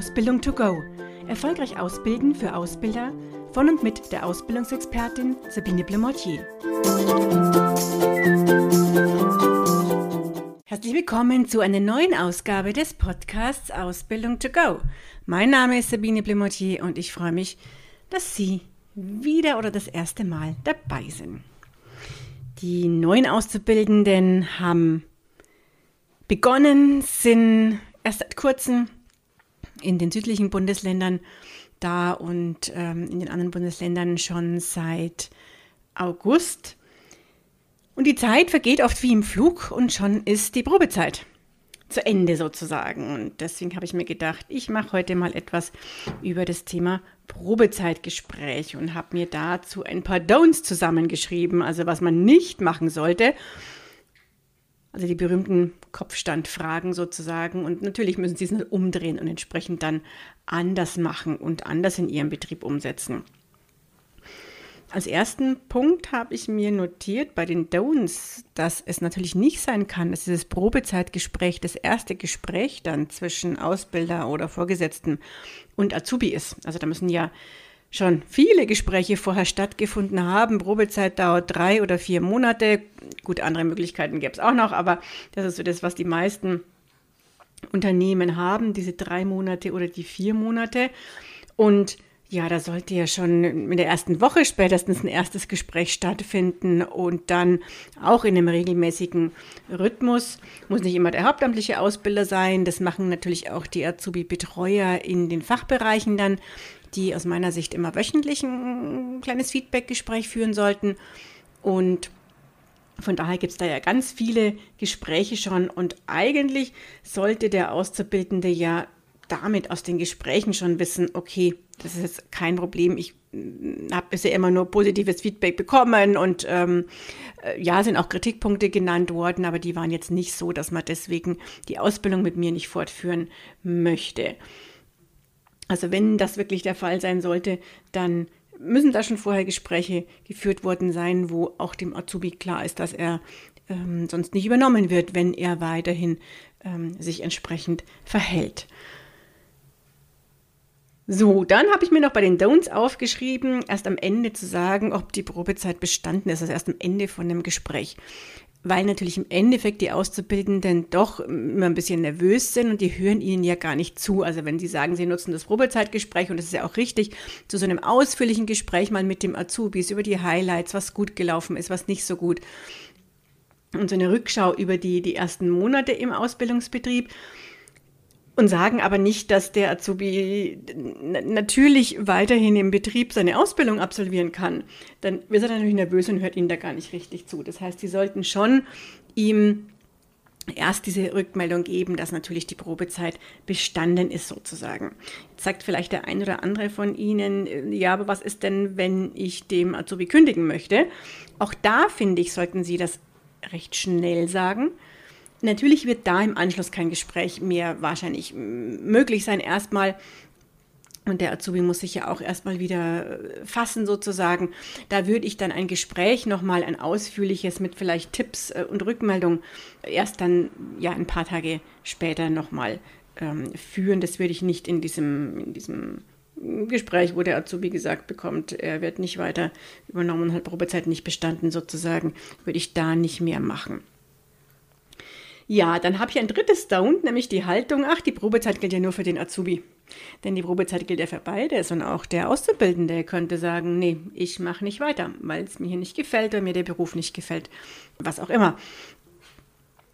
Ausbildung to go. Erfolgreich ausbilden für Ausbilder von und mit der Ausbildungsexpertin Sabine Blemortier. Herzlich willkommen zu einer neuen Ausgabe des Podcasts Ausbildung to go. Mein Name ist Sabine Blemortier und ich freue mich, dass Sie wieder oder das erste Mal dabei sind. Die neuen Auszubildenden haben begonnen, sind erst seit kurzem in den südlichen Bundesländern da und ähm, in den anderen Bundesländern schon seit August. Und die Zeit vergeht oft wie im Flug und schon ist die Probezeit zu Ende sozusagen. Und deswegen habe ich mir gedacht, ich mache heute mal etwas über das Thema Probezeitgespräch und habe mir dazu ein paar Don'ts zusammengeschrieben, also was man nicht machen sollte. Also die berühmten Kopfstandfragen sozusagen. Und natürlich müssen Sie es umdrehen und entsprechend dann anders machen und anders in Ihrem Betrieb umsetzen. Als ersten Punkt habe ich mir notiert bei den Don'ts, dass es natürlich nicht sein kann, dass dieses Probezeitgespräch das erste Gespräch dann zwischen Ausbilder oder Vorgesetzten und Azubi ist. Also da müssen ja schon viele Gespräche vorher stattgefunden haben. Probezeit dauert drei oder vier Monate. Gut, andere Möglichkeiten gäbe es auch noch, aber das ist so das, was die meisten Unternehmen haben, diese drei Monate oder die vier Monate. Und ja, da sollte ja schon in der ersten Woche spätestens ein erstes Gespräch stattfinden und dann auch in einem regelmäßigen Rhythmus. Muss nicht immer der hauptamtliche Ausbilder sein. Das machen natürlich auch die Azubi-Betreuer in den Fachbereichen dann, die aus meiner Sicht immer wöchentlich ein kleines Feedback-Gespräch führen sollten. Und von daher gibt es da ja ganz viele Gespräche schon und eigentlich sollte der Auszubildende ja damit aus den Gesprächen schon wissen, okay, das ist jetzt kein Problem. Ich mm, habe bisher immer nur positives Feedback bekommen und ähm, äh, ja, sind auch Kritikpunkte genannt worden, aber die waren jetzt nicht so, dass man deswegen die Ausbildung mit mir nicht fortführen möchte. Also wenn das wirklich der Fall sein sollte, dann müssen da schon vorher Gespräche geführt worden sein, wo auch dem Azubi klar ist, dass er ähm, sonst nicht übernommen wird, wenn er weiterhin ähm, sich entsprechend verhält. So, dann habe ich mir noch bei den Don'ts aufgeschrieben, erst am Ende zu sagen, ob die Probezeit bestanden ist, also erst am Ende von dem Gespräch. Weil natürlich im Endeffekt die Auszubildenden doch immer ein bisschen nervös sind und die hören ihnen ja gar nicht zu. Also wenn sie sagen, sie nutzen das Probezeitgespräch und das ist ja auch richtig, zu so einem ausführlichen Gespräch mal mit dem Azubis über die Highlights, was gut gelaufen ist, was nicht so gut. Und so eine Rückschau über die, die ersten Monate im Ausbildungsbetrieb und sagen aber nicht, dass der Azubi natürlich weiterhin im Betrieb seine Ausbildung absolvieren kann. Dann wird er natürlich nervös und hört ihnen da gar nicht richtig zu. Das heißt, sie sollten schon ihm erst diese Rückmeldung geben, dass natürlich die Probezeit bestanden ist sozusagen. Jetzt sagt vielleicht der ein oder andere von Ihnen, ja, aber was ist denn, wenn ich dem Azubi kündigen möchte? Auch da finde ich, sollten Sie das recht schnell sagen Natürlich wird da im Anschluss kein Gespräch mehr wahrscheinlich möglich sein. Erstmal und der Azubi muss sich ja auch erstmal wieder äh, fassen sozusagen. Da würde ich dann ein Gespräch nochmal, ein ausführliches mit vielleicht Tipps äh, und Rückmeldung erst dann ja ein paar Tage später nochmal ähm, führen. Das würde ich nicht in diesem, in diesem Gespräch, wo der Azubi gesagt bekommt, er wird nicht weiter übernommen und hat Probezeit nicht bestanden sozusagen, würde ich da nicht mehr machen. Ja, dann habe ich ein drittes Down, nämlich die Haltung, ach, die Probezeit gilt ja nur für den Azubi. Denn die Probezeit gilt ja für beide, und auch der Auszubildende könnte sagen, nee, ich mache nicht weiter, weil es mir hier nicht gefällt oder mir der Beruf nicht gefällt, was auch immer.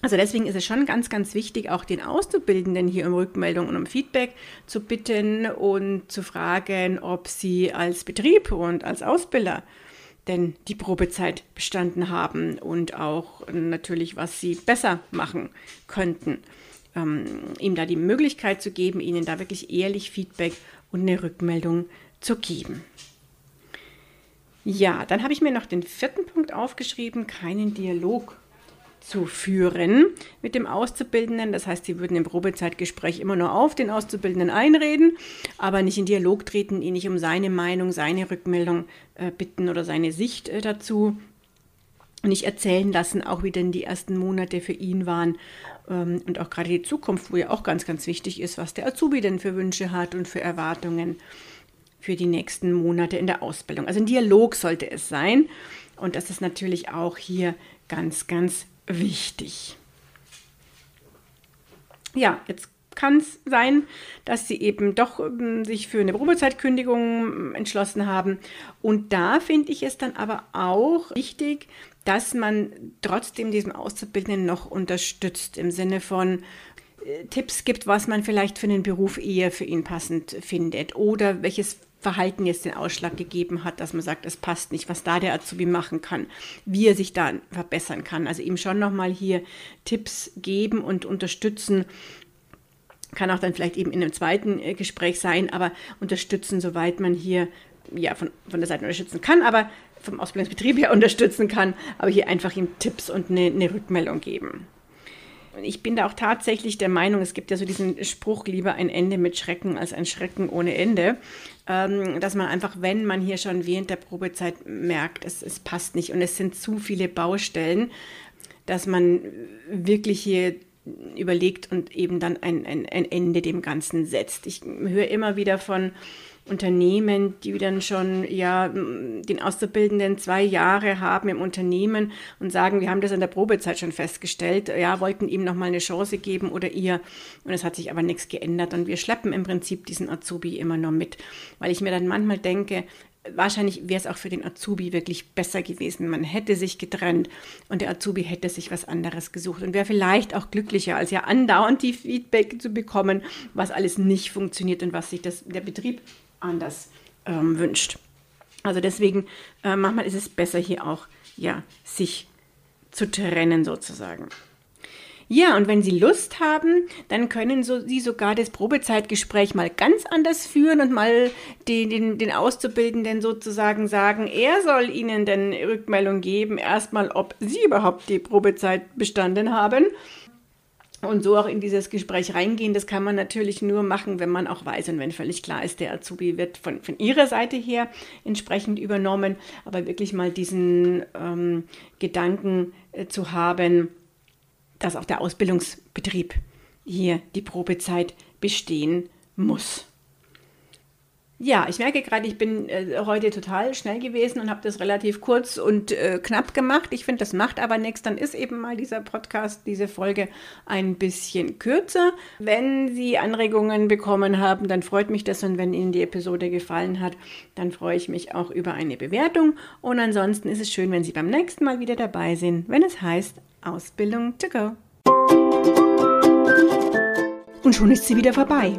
Also deswegen ist es schon ganz, ganz wichtig, auch den Auszubildenden hier um Rückmeldung und um Feedback zu bitten und zu fragen, ob sie als Betrieb und als Ausbilder denn die Probezeit bestanden haben und auch natürlich, was sie besser machen könnten. Ähm, ihm da die Möglichkeit zu geben, ihnen da wirklich ehrlich Feedback und eine Rückmeldung zu geben. Ja, dann habe ich mir noch den vierten Punkt aufgeschrieben, keinen Dialog zu führen mit dem Auszubildenden. Das heißt, sie würden im Probezeitgespräch immer nur auf den Auszubildenden einreden, aber nicht in Dialog treten, ihn nicht um seine Meinung, seine Rückmeldung äh, bitten oder seine Sicht äh, dazu nicht erzählen lassen, auch wie denn die ersten Monate für ihn waren ähm, und auch gerade die Zukunft, wo ja auch ganz, ganz wichtig ist, was der Azubi denn für Wünsche hat und für Erwartungen für die nächsten Monate in der Ausbildung. Also ein Dialog sollte es sein und das ist natürlich auch hier ganz, ganz wichtig. Ja, jetzt kann es sein, dass sie eben doch ähm, sich für eine Probezeitkündigung ähm, entschlossen haben. Und da finde ich es dann aber auch wichtig, dass man trotzdem diesem Auszubildenden noch unterstützt im Sinne von Tipps gibt, was man vielleicht für einen Beruf eher für ihn passend findet oder welches Verhalten jetzt den Ausschlag gegeben hat, dass man sagt, es passt nicht, was da der Azubi machen kann, wie er sich da verbessern kann. Also ihm schon nochmal hier Tipps geben und unterstützen, kann auch dann vielleicht eben in einem zweiten äh, Gespräch sein, aber unterstützen, soweit man hier ja, von, von der Seite unterstützen kann, aber vom Ausbildungsbetrieb her unterstützen kann, aber hier einfach ihm Tipps und eine, eine Rückmeldung geben. Ich bin da auch tatsächlich der Meinung, es gibt ja so diesen Spruch, lieber ein Ende mit Schrecken als ein Schrecken ohne Ende, ähm, dass man einfach, wenn man hier schon während der Probezeit merkt, es, es passt nicht und es sind zu viele Baustellen, dass man wirklich hier überlegt und eben dann ein, ein, ein Ende dem Ganzen setzt. Ich höre immer wieder von Unternehmen, die dann schon ja den Auszubildenden zwei Jahre haben im Unternehmen und sagen, wir haben das in der Probezeit schon festgestellt, ja, wollten ihm nochmal eine Chance geben oder ihr. Und es hat sich aber nichts geändert und wir schleppen im Prinzip diesen Azubi immer noch mit, weil ich mir dann manchmal denke, wahrscheinlich wäre es auch für den Azubi wirklich besser gewesen. Man hätte sich getrennt und der Azubi hätte sich was anderes gesucht und wäre vielleicht auch glücklicher, als ja andauernd die Feedback zu bekommen, was alles nicht funktioniert und was sich das, der Betrieb anders ähm, wünscht. Also deswegen, äh, manchmal ist es besser hier auch, ja, sich zu trennen sozusagen. Ja, und wenn Sie Lust haben, dann können so, Sie sogar das Probezeitgespräch mal ganz anders führen und mal den, den, den Auszubildenden sozusagen sagen, er soll Ihnen denn Rückmeldung geben, erstmal, ob Sie überhaupt die Probezeit bestanden haben. Und so auch in dieses Gespräch reingehen, das kann man natürlich nur machen, wenn man auch weiß und wenn völlig klar ist, der Azubi wird von, von ihrer Seite her entsprechend übernommen, aber wirklich mal diesen ähm, Gedanken äh, zu haben, dass auch der Ausbildungsbetrieb hier die Probezeit bestehen muss. Ja, ich merke gerade, ich bin äh, heute total schnell gewesen und habe das relativ kurz und äh, knapp gemacht. Ich finde, das macht aber nichts. Dann ist eben mal dieser Podcast, diese Folge ein bisschen kürzer. Wenn Sie Anregungen bekommen haben, dann freut mich das und wenn Ihnen die Episode gefallen hat, dann freue ich mich auch über eine Bewertung. Und ansonsten ist es schön, wenn Sie beim nächsten Mal wieder dabei sind, wenn es heißt Ausbildung to go. Und schon ist sie wieder vorbei.